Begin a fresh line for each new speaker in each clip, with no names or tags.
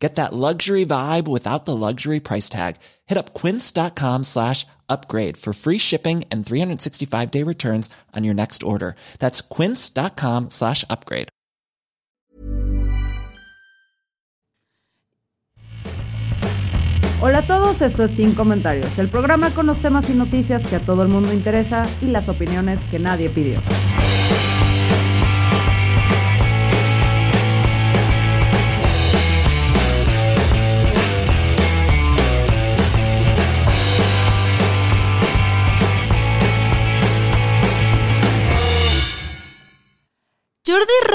Get that luxury vibe without the luxury price tag. Hit up quince.com slash upgrade for free shipping and 365 day returns on your next order. That's quince.com slash upgrade.
Hola a todos, esto es Sin Comentarios, el programa con los temas y noticias que a todo el mundo interesa y las opiniones que nadie pidió.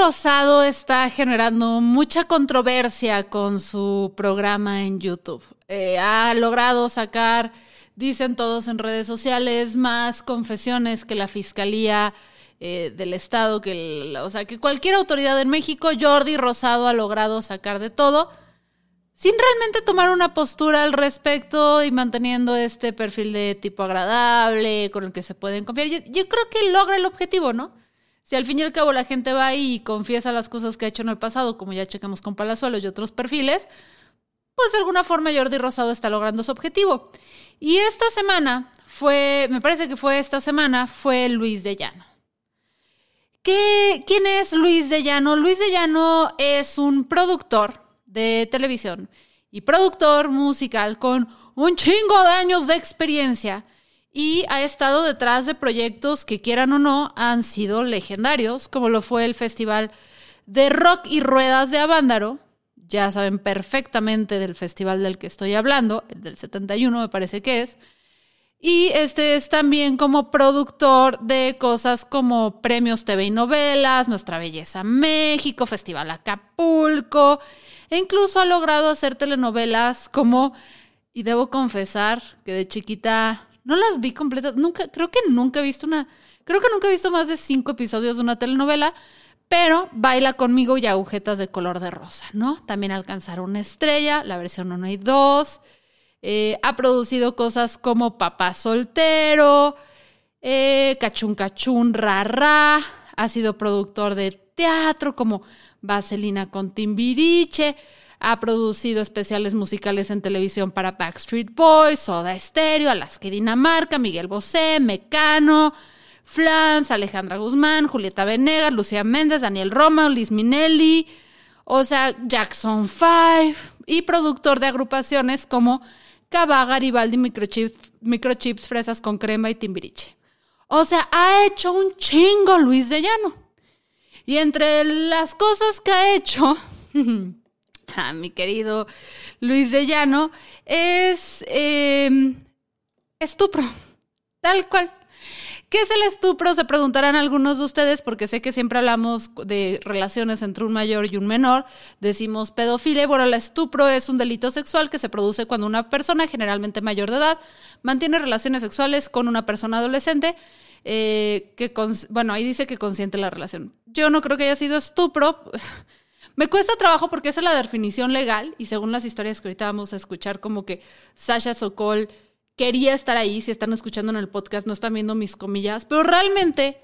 Rosado está generando mucha controversia con su programa en YouTube. Eh, ha logrado sacar, dicen todos en redes sociales, más confesiones que la Fiscalía eh, del Estado, que o sea, que cualquier autoridad en México, Jordi Rosado ha logrado sacar de todo, sin realmente tomar una postura al respecto y manteniendo este perfil de tipo agradable, con el que se pueden confiar. yo creo que logra el objetivo, ¿no? Si al fin y al cabo la gente va y confiesa las cosas que ha hecho en el pasado, como ya checamos con Palazuelos y otros perfiles, pues de alguna forma Jordi Rosado está logrando su objetivo. Y esta semana fue, me parece que fue esta semana, fue Luis de Llano. ¿Qué, ¿Quién es Luis de Llano? Luis de Llano es un productor de televisión y productor musical con un chingo de años de experiencia y ha estado detrás de proyectos que quieran o no han sido legendarios, como lo fue el Festival de Rock y Ruedas de Avándaro. Ya saben perfectamente del festival del que estoy hablando, el del 71 me parece que es. Y este es también como productor de cosas como Premios TV y Novelas, Nuestra Belleza México, Festival Acapulco, e incluso ha logrado hacer telenovelas como, y debo confesar que de chiquita no las vi completas. Nunca, creo que nunca he visto una. Creo que nunca he visto más de cinco episodios de una telenovela. Pero Baila conmigo y agujetas de color de rosa, ¿no? También alcanzar una estrella, la versión 1 y 2. Eh, ha producido cosas como Papá Soltero, eh, Cachun Cachun Rara. Ha sido productor de teatro como Vaselina con Timbiriche. Ha producido especiales musicales en televisión para Backstreet Boys, Soda Stereo, Alaska Dinamarca, Miguel Bosé, Mecano, Flans, Alejandra Guzmán, Julieta Venegas, Lucía Méndez, Daniel Roma, Liz Minelli, o sea, Jackson 5 y productor de agrupaciones como Cava, Garibaldi, Microchips, Microchips, Fresas con Crema y Timbiriche. O sea, ha hecho un chingo Luis de Llano. Y entre las cosas que ha hecho, a mi querido Luis de Llano, es em, estupro, tal cual. ¿Qué es el estupro? Se preguntarán algunos de ustedes, porque sé que siempre hablamos de relaciones entre un mayor y un menor. Decimos pedofilia. Bueno, el estupro es un delito sexual que se produce cuando una persona, generalmente mayor de edad, mantiene relaciones sexuales con una persona adolescente. Eh, que, bueno, ahí dice que consiente la relación. Yo no creo que haya sido estupro. Me cuesta trabajo porque esa es la definición legal y según las historias que ahorita vamos a escuchar, como que Sasha Sokol quería estar ahí, si están escuchando en el podcast no están viendo mis comillas, pero realmente,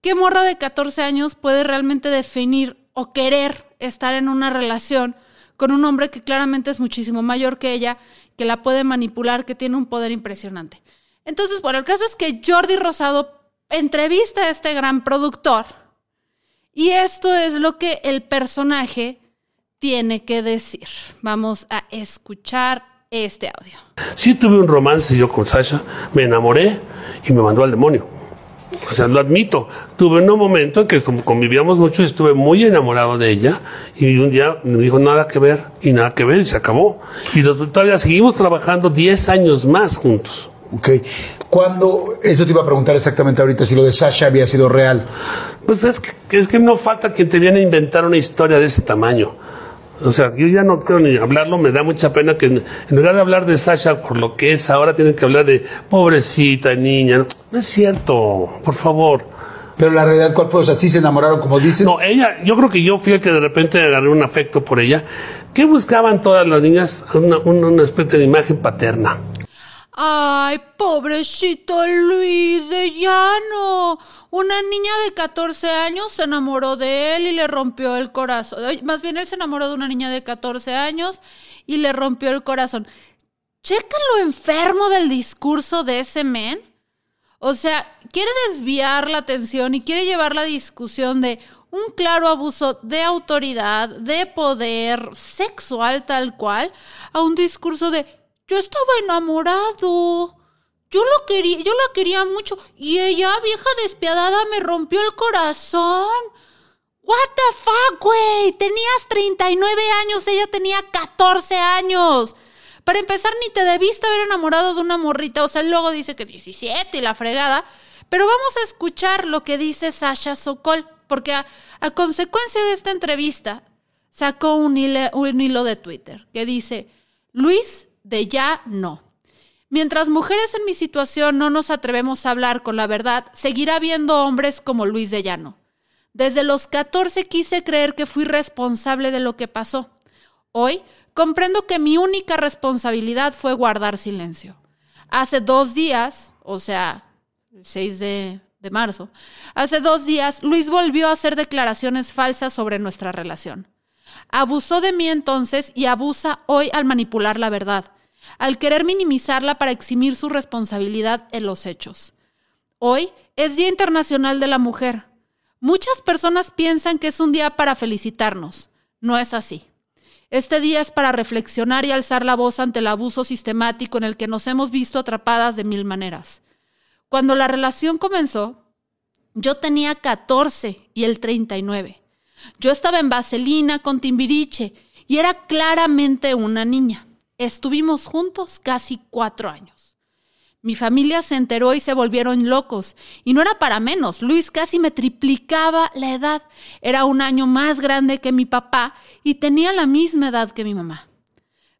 ¿qué morra de 14 años puede realmente definir o querer estar en una relación con un hombre que claramente es muchísimo mayor que ella, que la puede manipular, que tiene un poder impresionante? Entonces, bueno, el caso es que Jordi Rosado entrevista a este gran productor y esto es lo que el personaje tiene que decir. Vamos a escuchar este audio.
Sí tuve un romance yo con Sasha, me enamoré y me mandó al demonio. O sea, lo admito. Tuve un momento en que convivíamos mucho, estuve muy enamorado de ella y un día me dijo nada que ver y nada que ver y se acabó. Y todavía seguimos trabajando 10 años más juntos.
Ok. ¿Cuándo, eso te iba a preguntar exactamente ahorita, si lo de Sasha había sido real?
Pues es que, es que no falta quien te viene a inventar una historia de ese tamaño. O sea, yo ya no quiero ni hablarlo, me da mucha pena que en, lugar de hablar de Sasha por lo que es, ahora tienen que hablar de pobrecita niña. No es cierto, por favor.
Pero la realidad, ¿cuál fue? O sea, sí se enamoraron, como dices.
No, ella, yo creo que yo fui el que de repente agarré un afecto por ella. ¿Qué buscaban todas las niñas? Una, una, una especie de imagen paterna.
Ay, pobrecito Luis de Llano. Una niña de 14 años se enamoró de él y le rompió el corazón. Más bien él se enamoró de una niña de 14 años y le rompió el corazón. Checa lo enfermo del discurso de ese men. O sea, quiere desviar la atención y quiere llevar la discusión de un claro abuso de autoridad, de poder sexual tal cual, a un discurso de yo estaba enamorado. Yo lo quería, yo la quería mucho y ella, vieja despiadada, me rompió el corazón. What the fuck, güey? Tenías 39 años, ella tenía 14 años. Para empezar, ni te debiste haber enamorado de una morrita. O sea, luego dice que 17 y la fregada. Pero vamos a escuchar lo que dice Sasha Sokol, porque a, a consecuencia de esta entrevista sacó un hilo, un hilo de Twitter que dice, Luis, de ya no. Mientras mujeres en mi situación no nos atrevemos a hablar con la verdad, seguirá habiendo hombres como Luis de Llano. Desde los 14 quise creer que fui responsable de lo que pasó. Hoy comprendo que mi única responsabilidad fue guardar silencio. Hace dos días, o sea, el 6 de, de marzo, hace dos días Luis volvió a hacer declaraciones falsas sobre nuestra relación. Abusó de mí entonces y abusa hoy al manipular la verdad, al querer minimizarla para eximir su responsabilidad en los hechos. Hoy es Día Internacional de la Mujer. Muchas personas piensan que es un día para felicitarnos. No es así. Este día es para reflexionar y alzar la voz ante el abuso sistemático en el que nos hemos visto atrapadas de mil maneras. Cuando la relación comenzó, yo tenía 14 y él 39. Yo estaba en Vaselina con Timbiriche y era claramente una niña. Estuvimos juntos casi cuatro años. Mi familia se enteró y se volvieron locos. Y no era para menos. Luis casi me triplicaba la edad. Era un año más grande que mi papá y tenía la misma edad que mi mamá.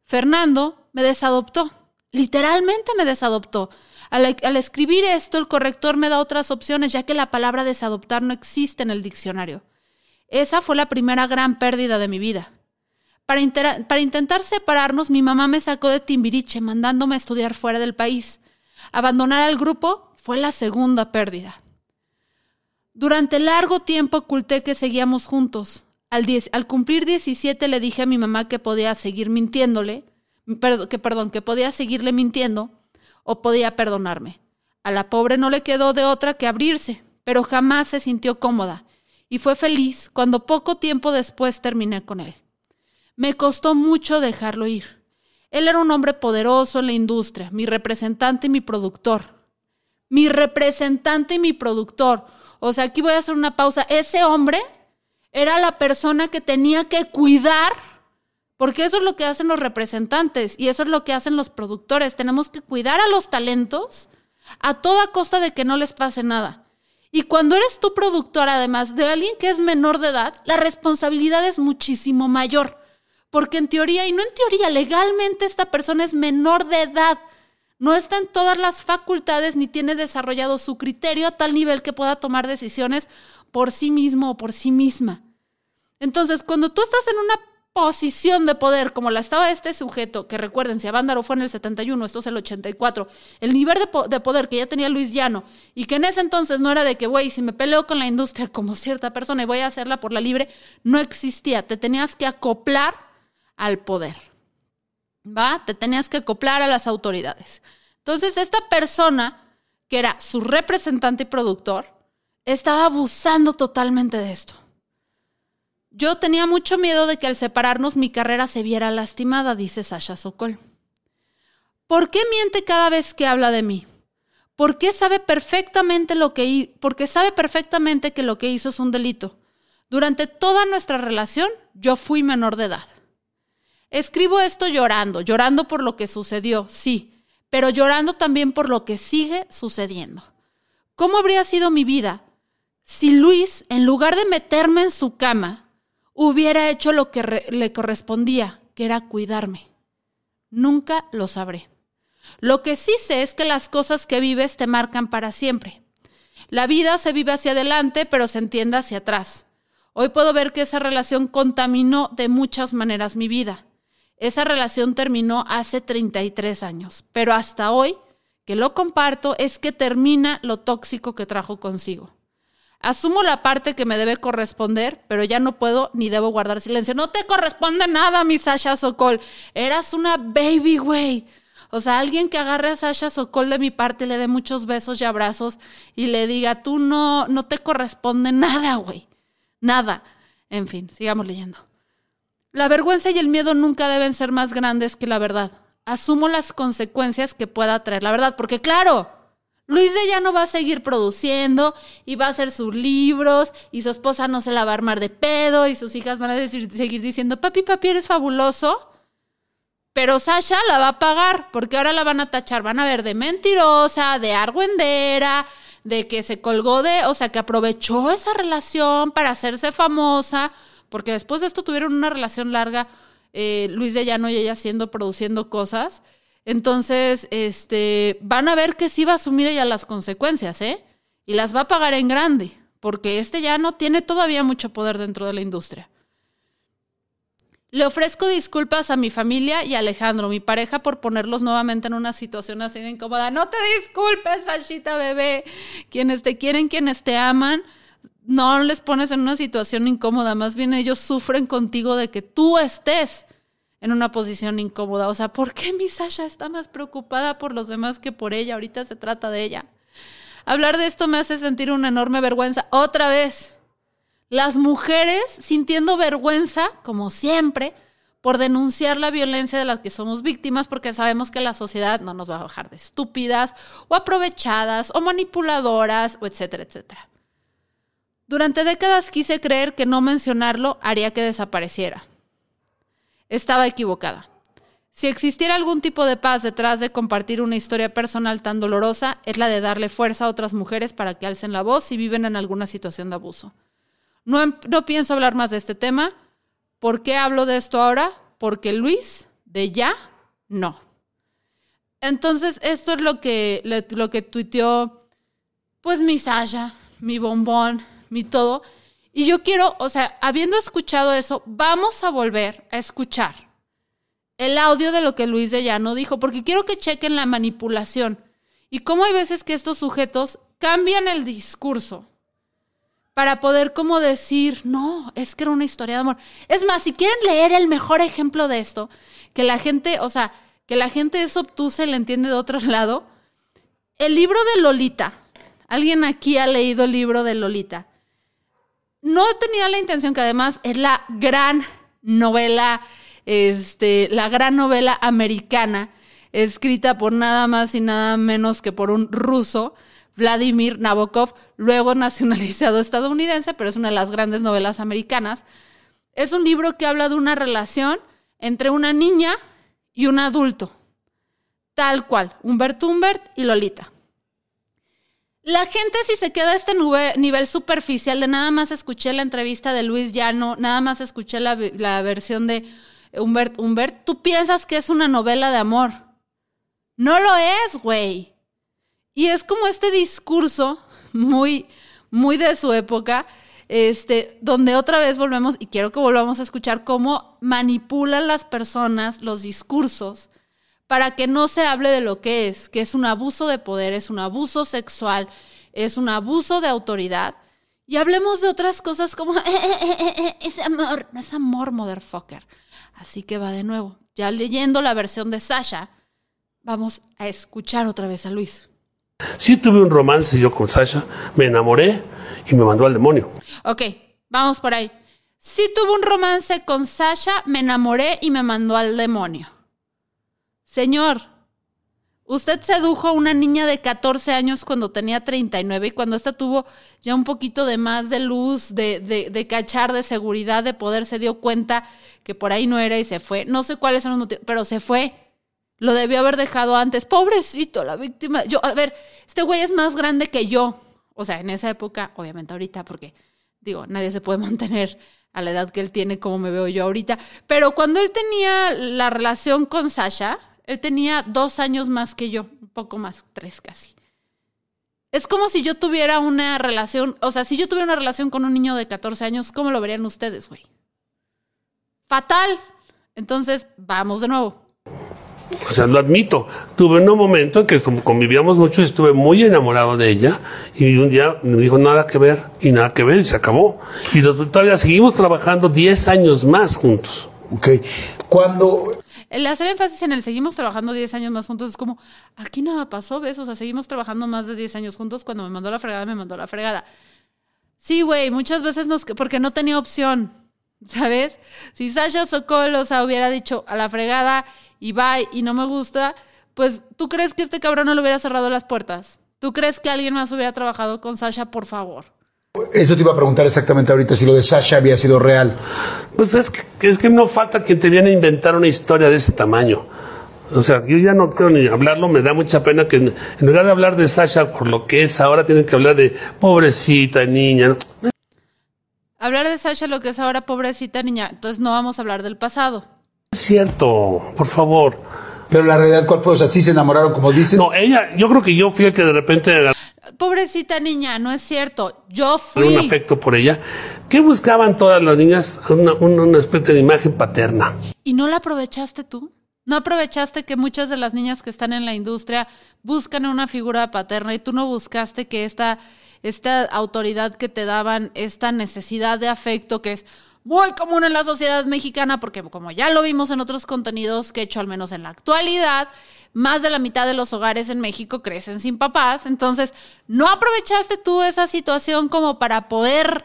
Fernando me desadoptó. Literalmente me desadoptó. Al, escribir esto, el corrector me da otras opciones, ya que la palabra desadoptar no existe en el diccionario. Esa fue la primera gran pérdida de mi vida. Para, intentar separarnos, mi mamá me sacó de Timbiriche, mandándome a estudiar fuera del país. Abandonar al grupo fue la segunda pérdida. Durante largo tiempo oculté que seguíamos juntos. Al, al cumplir 17 le dije a mi mamá que podía seguir mintiéndole, que, perdón, que podía seguirle mintiendo o podía perdonarme. A la pobre no le quedó de otra que abrirse, pero jamás se sintió cómoda y fue feliz cuando poco tiempo después terminé con él. Me costó mucho dejarlo ir. Él era un hombre poderoso en la industria, mi representante y mi productor. Mi representante y mi productor. O sea, aquí voy a hacer una pausa. Ese hombre era la persona que tenía que cuidar, porque eso es lo que hacen los representantes y eso es lo que hacen los productores. Tenemos que cuidar a los talentos a toda costa de que no les pase nada. Y cuando eres tu productor, además de alguien que es menor de edad, la responsabilidad es muchísimo mayor. Porque en teoría, y no en teoría, legalmente esta persona es menor de edad. No está en todas las facultades ni tiene desarrollado su criterio a tal nivel que pueda tomar decisiones por sí mismo o por sí misma. Entonces, cuando tú estás en una posición de poder como la estaba este sujeto, que recuerden, si Avándaro fue en el 71, esto es el 84, el nivel de, de, poder que ya tenía Luis Llano, y que en ese entonces no era de que, güey, si me peleo con la industria como cierta persona y voy a hacerla por la libre, no existía, te tenías que acoplar al poder. ¿Va? Te tenías que acoplar a las autoridades. Entonces, esta persona, que era su representante y productor, estaba abusando totalmente de esto. Yo tenía mucho miedo de que al separarnos mi carrera se viera lastimada, dice Sasha Sokol. ¿Por qué miente cada vez que habla de mí? ¿Por qué sabe perfectamente lo que porque sabe perfectamente que lo que hizo es un delito? Durante toda nuestra relación yo fui menor de edad. Escribo esto llorando, llorando por lo que sucedió, sí, pero llorando también por lo que sigue sucediendo. ¿Cómo habría sido mi vida si Luis, en lugar de meterme en su cama, hubiera hecho lo que le correspondía, que era cuidarme? Nunca lo sabré. Lo que sí sé es que las cosas que vives te marcan para siempre. La vida se vive hacia adelante, pero se entiende hacia atrás. Hoy puedo ver que esa relación contaminó de muchas maneras mi vida. Esa relación terminó hace 33 años, pero hasta hoy que lo comparto es que termina lo tóxico que trajo consigo. Asumo la parte que me debe corresponder, pero ya no puedo ni debo guardar silencio. No te corresponde nada, mi Sasha Sokol. Eras una baby, güey. O sea, alguien que agarre a Sasha Sokol de mi parte, le dé muchos besos y abrazos y le diga, tú no, no te corresponde nada, güey. Nada. En fin, sigamos leyendo. La vergüenza y el miedo nunca deben ser más grandes que la verdad. Asumo las consecuencias que pueda traer la verdad, porque claro, Luis de no va a seguir produciendo y va a hacer sus libros y su esposa no se la va a armar de pedo y sus hijas van a seguir diciendo, papi, papi, eres fabuloso. Pero Sasha la va a pagar porque ahora la van a tachar, van a ver de mentirosa, de argüendera, de que se colgó de, o sea, que aprovechó esa relación para hacerse famosa, porque después de esto tuvieron una relación larga, eh, Luis de Llano y ella haciendo, produciendo cosas. Entonces, este, van a ver que sí va a asumir ella las consecuencias, ¿eh? Y las va a pagar en grande, porque este ya no tiene todavía mucho poder dentro de la industria. Le ofrezco disculpas a mi familia y a Alejandro, mi pareja, por ponerlos nuevamente en una situación así de incómoda. No te disculpes, Sashita bebé. Quienes te quieren, quienes te aman, no les pones en una situación incómoda. Más bien ellos sufren contigo de que tú estés en una posición incómoda. O sea, ¿por qué mi Sasha está más preocupada por los demás que por ella? Ahorita se trata de ella. Hablar de esto me hace sentir una enorme vergüenza. Otra vez, las mujeres sintiendo vergüenza, como siempre, por denunciar la violencia de la que somos víctimas, porque sabemos que la sociedad no nos va a bajar de estúpidas o aprovechadas o manipuladoras o etcétera, etcétera. Durante décadas quise creer que no mencionarlo haría que desapareciera. Estaba equivocada. Si existiera algún tipo de paz detrás de compartir una historia personal tan dolorosa, es la de darle fuerza a otras mujeres para que alcen la voz si viven en alguna situación de abuso. No, em, no pienso hablar más de este tema. ¿Por qué hablo de esto ahora? Porque Luis, de ya, no. Entonces, esto es lo que, lo que tuiteó, pues mi Sasha, mi bombón, mi todo. Y yo quiero, o sea, habiendo escuchado eso, vamos a volver a escuchar el audio de lo que Luis de Llano dijo, porque quiero que chequen la manipulación y cómo hay veces que estos sujetos cambian el discurso para poder como decir, no, es que era una historia de amor. Es más, si quieren leer el mejor ejemplo de esto, que la gente, o sea, que la gente es obtusa y le entiende de otro lado, el libro de Lolita. ¿Alguien aquí ha leído el libro de Lolita? No tenía la intención que además es la gran novela, este, la gran novela americana, escrita por nada más y nada menos que por un ruso, Vladimir Nabokov, luego nacionalizado estadounidense, pero es una de las grandes novelas americanas. Es un libro que habla de una relación entre una niña y un adulto, tal cual, Humbert Humbert y Lolita. La gente si se queda a este nivel superficial de nada más escuché la entrevista de Luis Llano, nada más escuché la, versión de Humbert Humbert, tú piensas que es una novela de amor. No lo es, güey. Y es como este discurso muy, muy de su época, este, donde otra vez volvemos, y quiero que volvamos a escuchar cómo manipulan las personas los discursos para que no se hable de lo que es, que es un abuso de poder, es un abuso sexual, es un abuso de autoridad. Y hablemos de otras cosas como, eh, eh, eh, ese amor, no es amor, motherfucker. Así que va de nuevo. Ya leyendo la versión de Sasha, vamos a escuchar otra vez a Luis.
Sí tuve un romance yo con Sasha, me enamoré y me mandó al demonio.
Ok, vamos por ahí. Sí tuve un romance con Sasha, me enamoré y me mandó al demonio. Señor, usted sedujo a una niña de 14 años cuando tenía 39 y cuando ésta tuvo ya un poquito de más de luz, de, de, cachar, de seguridad, de poder, se dio cuenta que por ahí no era y se fue. No sé cuáles son los motivos, pero se fue. Lo debió haber dejado antes. Pobrecito, la víctima. Yo, a ver, este güey es más grande que yo. O sea, en esa época, obviamente ahorita, porque digo, nadie se puede mantener a la edad que él tiene como me veo yo ahorita. Pero cuando él tenía la relación con Sasha, él tenía dos años más que yo, un poco más, tres casi. Es como si yo tuviera una relación, o sea, si yo tuviera una relación con un niño de 14 años, ¿cómo lo verían ustedes, güey? Fatal. Entonces, vamos de nuevo.
O sea, lo admito. Tuve un momento en que como convivíamos mucho y estuve muy enamorado de ella y un día me dijo nada que ver y nada que ver y se acabó. Y todavía seguimos trabajando 10 años más juntos.
Ok. Cuando
el hacer énfasis en el seguimos trabajando 10 años más juntos es como, aquí nada pasó, ¿ves? O sea, seguimos trabajando más de 10 años juntos. Cuando me mandó la fregada, me mandó la fregada. Sí, güey, muchas veces nos... Porque no tenía opción, ¿sabes? Si Sasha Sokol, o sea, hubiera dicho a la fregada y bye y no me gusta, pues tú crees que este cabrón no le hubiera cerrado las puertas. ¿Tú crees que alguien más hubiera trabajado con Sasha, por favor?
Eso te iba a preguntar exactamente ahorita, si lo de Sasha había sido real.
Pues es que, es que no falta quien te viene a inventar una historia de ese tamaño. O sea, yo ya no quiero ni hablarlo, me da mucha pena que en, lugar de hablar de Sasha por lo que es, ahora tienen que hablar de pobrecita niña.
Hablar de Sasha lo que es ahora pobrecita niña, entonces no vamos a hablar del pasado.
Es cierto, por favor.
Pero la realidad, ¿cuál fue? O sea, sí se enamoraron, como dices.
No, ella, yo creo que yo fui el que de repente.
Pobrecita niña, no es cierto. Yo fui.
Un afecto por ella. ¿Qué buscaban todas las niñas? Una, una, especie de imagen paterna.
¿Y no la aprovechaste tú? ¿No aprovechaste que muchas de las niñas que están en la industria buscan una figura paterna y tú no buscaste que esta, esta autoridad que te daban, esta necesidad de afecto que es muy común en la sociedad mexicana, porque como ya lo vimos en otros contenidos que he hecho, al menos en la actualidad, más de la mitad de los hogares en México crecen sin papás. Entonces, ¿no aprovechaste tú esa situación como para poder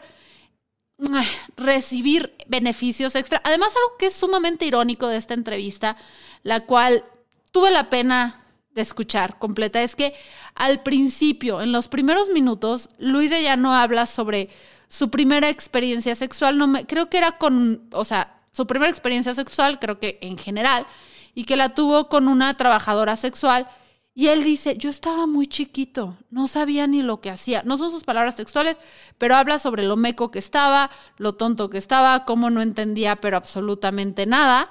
recibir beneficios extra? Además, algo que es sumamente irónico de esta entrevista, la cual tuve la pena de escuchar completa, es que al principio, en los primeros minutos, Luis de no habla sobre su primera experiencia sexual, no me, creo que era con, o sea, su primera experiencia sexual, creo que en general, y que la tuvo con una trabajadora sexual. Y él dice, yo estaba muy chiquito, no sabía ni lo que hacía. No son sus palabras sexuales, pero habla sobre lo meco que estaba, lo tonto que estaba, cómo no entendía, pero absolutamente nada.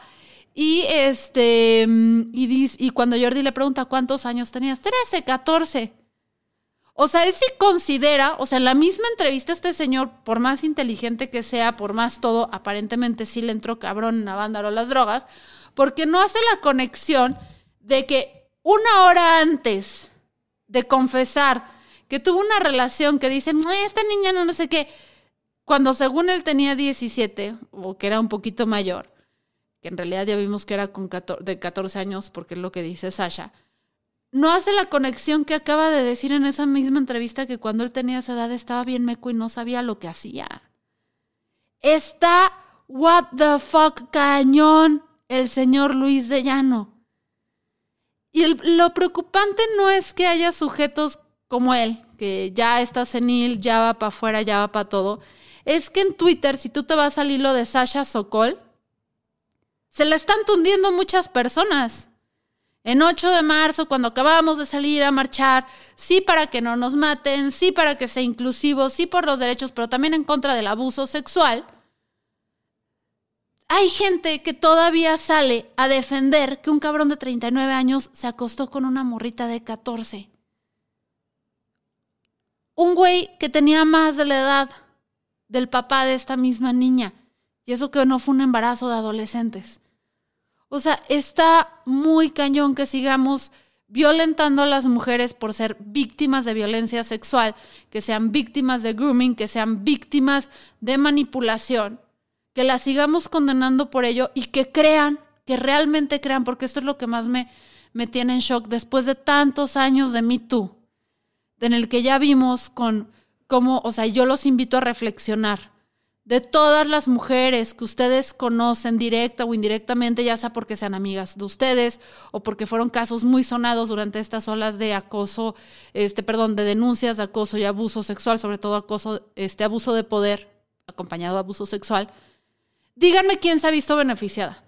Y este, y, dice, y cuando Jordi le pregunta cuántos años tenías, 13, 14. O sea, él sí considera, o sea, en la misma entrevista este señor, por más inteligente que sea, por más todo, aparentemente sí le entró cabrón banda o las drogas, porque no hace la conexión de que una hora antes de confesar que tuvo una relación que dicen, esta niña no, no sé qué, cuando según él tenía 17, o que era un poquito mayor, en realidad ya vimos que era con de 14 años, porque es lo que dice Sasha, no hace la conexión que acaba de decir en esa misma entrevista que cuando él tenía esa edad estaba bien meco y no sabía lo que hacía. Está what the fuck cañón el señor Luis de Llano. Y lo preocupante no es que haya sujetos como él, que ya está senil, ya va para afuera, ya va para todo. Es que en Twitter, si tú te vas al hilo de Sasha Sokol, se le están tundiendo muchas personas en 8 de marzo, cuando acabamos de salir a marchar, sí para que no nos maten, sí para que sea inclusivo, sí por los derechos, pero también en contra del abuso sexual, hay gente que todavía sale a defender que un cabrón de 39 años se acostó con una morrita de 14. Un güey que tenía más de la edad del papá de esta misma niña. Y eso que no fue un embarazo de adolescentes. O sea, está muy cañón que sigamos violentando a las mujeres por ser víctimas de violencia sexual, que sean víctimas de grooming, que sean víctimas de manipulación, que las sigamos condenando por ello y que crean, que realmente crean, porque esto es lo que más me, me tiene en shock después de tantos años de Me Too, en el que ya vimos con cómo, o sea, yo los invito a reflexionar de todas las mujeres que ustedes conocen directa o indirectamente, ya sea porque sean amigas de ustedes o porque fueron casos muy sonados durante estas olas de acoso, este, perdón, de denuncias de acoso y abuso sexual, sobre todo acoso, este abuso de poder acompañado de abuso sexual. Díganme quién se ha visto beneficiada.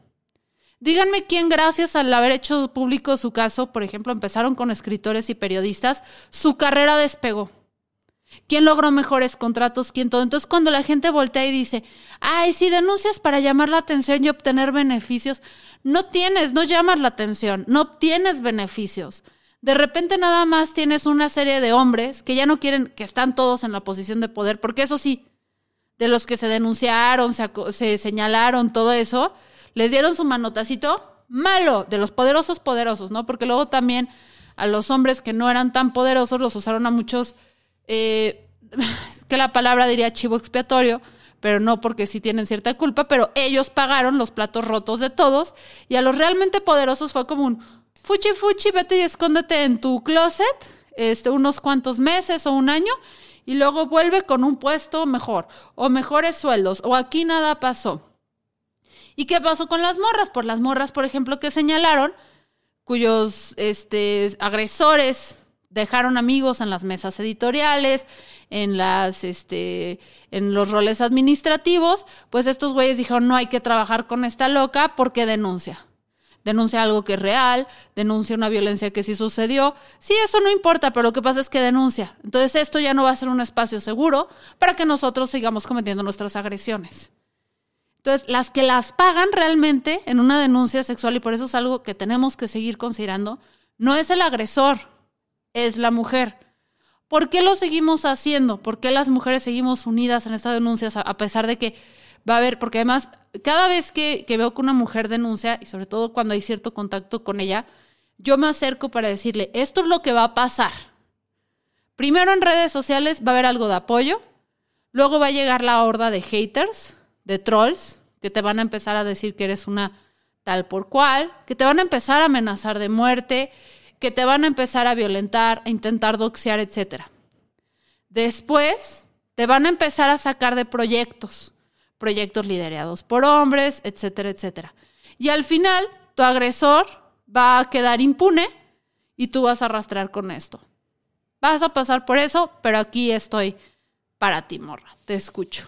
Díganme quién, gracias al haber hecho público su caso, por ejemplo, empezaron con escritores y periodistas, su carrera despegó ¿Quién logró mejores contratos? ¿Quién todo? Entonces, cuando la gente voltea y dice, ay, si denuncias para llamar la atención y obtener beneficios, no tienes, no llamas la atención, no obtienes beneficios. de repente nada más tienes una serie de hombres que ya no quieren, que están todos en la posición de poder, porque eso sí, de los que se denunciaron, se, se señalaron, todo eso, les dieron su manotacito malo, de los poderosos poderosos, ¿no? Porque luego también a los hombres que no eran tan poderosos los usaron a muchos, eh, que la palabra diría chivo expiatorio, pero no porque sí tienen cierta culpa, pero ellos pagaron los platos rotos de todos y a los realmente poderosos fue como un fuchi fuchi, vete y escóndete en tu closet este, unos cuantos meses o un año y luego vuelve con un puesto mejor o mejores sueldos o aquí nada pasó. ¿Y qué pasó con las morras? Por las morras, por ejemplo, que señalaron, cuyos este, agresores dejaron amigos en las mesas editoriales, en las este en los roles administrativos, pues estos güeyes dijeron, "No hay que trabajar con esta loca porque denuncia." Denuncia algo que es real, denuncia una violencia que sí sucedió. Sí, eso no importa, pero lo que pasa es que denuncia. Entonces esto ya no va a ser un espacio seguro para que nosotros sigamos cometiendo nuestras agresiones. Entonces, las que las pagan realmente en una denuncia sexual, y por eso es algo que tenemos que seguir considerando, no es el agresor, es la mujer. ¿Por qué lo seguimos haciendo? ¿Por qué las mujeres seguimos unidas en estas denuncias a pesar de que va a haber, porque además cada vez que, veo que una mujer denuncia, y sobre todo cuando hay cierto contacto con ella, yo me acerco para decirle, esto es lo que va a pasar. Primero en redes sociales va a haber algo de apoyo, luego va a llegar la horda de haters, de trolls, que te van a empezar a decir que eres una tal por cual, que te van a empezar a amenazar de muerte, que te van a empezar a violentar, a intentar doxear, etc. Después, te van a empezar a sacar de proyectos, proyectos liderados por hombres, etcétera, etcétera. Y al final, tu agresor va a quedar impune y tú vas a arrastrar con esto. Vas a pasar por eso, pero aquí estoy para ti, morra. Te escucho.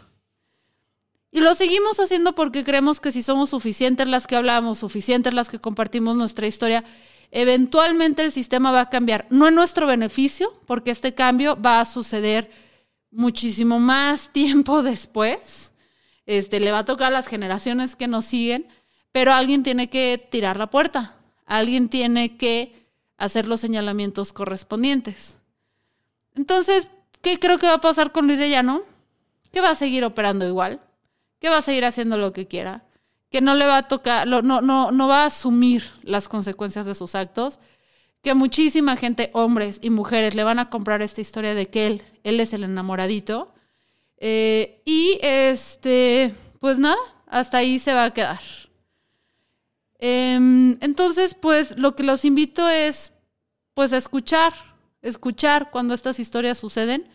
Y lo seguimos haciendo porque creemos que si somos suficientes las que hablamos, suficientes las que compartimos nuestra historia, eventualmente el sistema va a cambiar, no en nuestro beneficio, porque este cambio va a suceder muchísimo más tiempo después. Este, le va a tocar a las generaciones que nos siguen, pero alguien tiene que tirar la puerta, alguien tiene que hacer los señalamientos correspondientes. Entonces, ¿qué creo que va a pasar con Luis de Llano? Que va a seguir operando igual, que va a seguir haciendo lo que quiera, que no le va a tocar, no, no, no va a asumir las consecuencias de sus actos, que muchísima gente, hombres y mujeres, le van a comprar esta historia de que él, él es el enamoradito. Eh, y este, pues nada, hasta ahí se va a quedar. Em, entonces, pues lo que los invito es, pues, a escuchar, escuchar cuando estas historias suceden,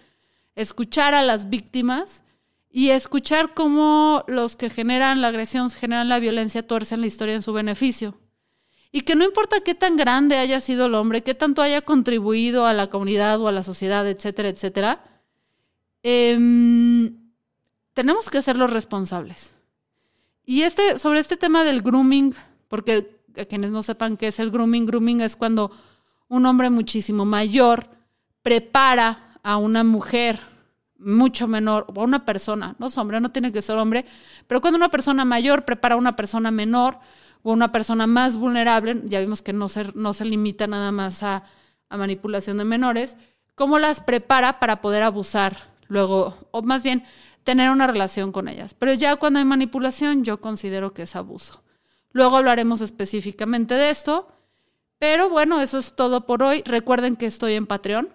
escuchar a las víctimas y escuchar cómo los que generan la agresión, generan la violencia, tuercen la historia en su beneficio. Y que no importa qué tan grande haya sido el hombre, qué tanto haya contribuido a la comunidad o a la sociedad, etcétera, etcétera, em, tenemos que hacerlos responsables. Y este, sobre este tema del grooming, porque a quienes no sepan qué es el grooming, grooming es cuando un hombre muchísimo mayor prepara a una mujer mucho menor, o una persona, no es hombre, no tiene que ser hombre, pero cuando una persona mayor prepara a una persona menor o una persona más vulnerable, ya vimos que no se, no se limita nada más a, a manipulación de menores, ¿cómo las prepara para poder abusar luego, o más bien tener una relación con ellas? Pero ya cuando hay manipulación, yo considero que es abuso. Luego hablaremos específicamente de esto, pero bueno, eso es todo por hoy. Recuerden que estoy en Patreon.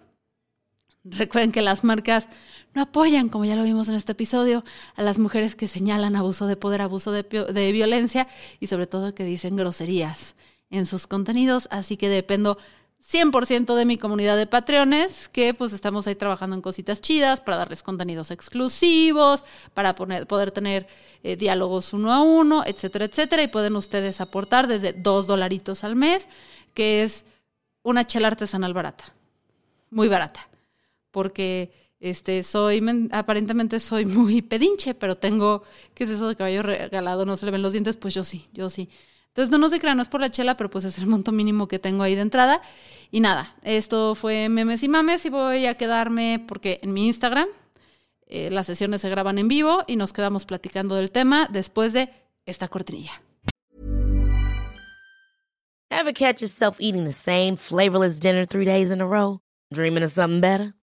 Recuerden que las marcas no apoyan, como ya lo vimos en este episodio, a las mujeres que señalan abuso de poder, abuso de, violencia y sobre todo que dicen groserías en sus contenidos. Así que dependo 100% de mi comunidad de Patreones, que pues estamos ahí trabajando en cositas chidas para darles contenidos exclusivos, para poder tener eh, diálogos uno a uno, etcétera, etcétera. Y pueden ustedes aportar desde dos dolaritos al mes, que es una chela artesanal barata, muy barata porque este, soy, aparentemente soy muy pedinche, pero tengo, ¿qué es eso de caballo regalado? No se le ven los dientes, pues yo sí, yo sí. Entonces, no, no se crean, no es por la chela, pero pues es el monto mínimo que tengo ahí de entrada. Y nada, esto fue memes y mames y voy a quedarme porque en mi Instagram eh, las sesiones se graban en vivo y nos quedamos platicando del tema después de esta cortinilla.
Ever catch yourself eating the same flavorless dinner three days in a row? Dreaming of something better?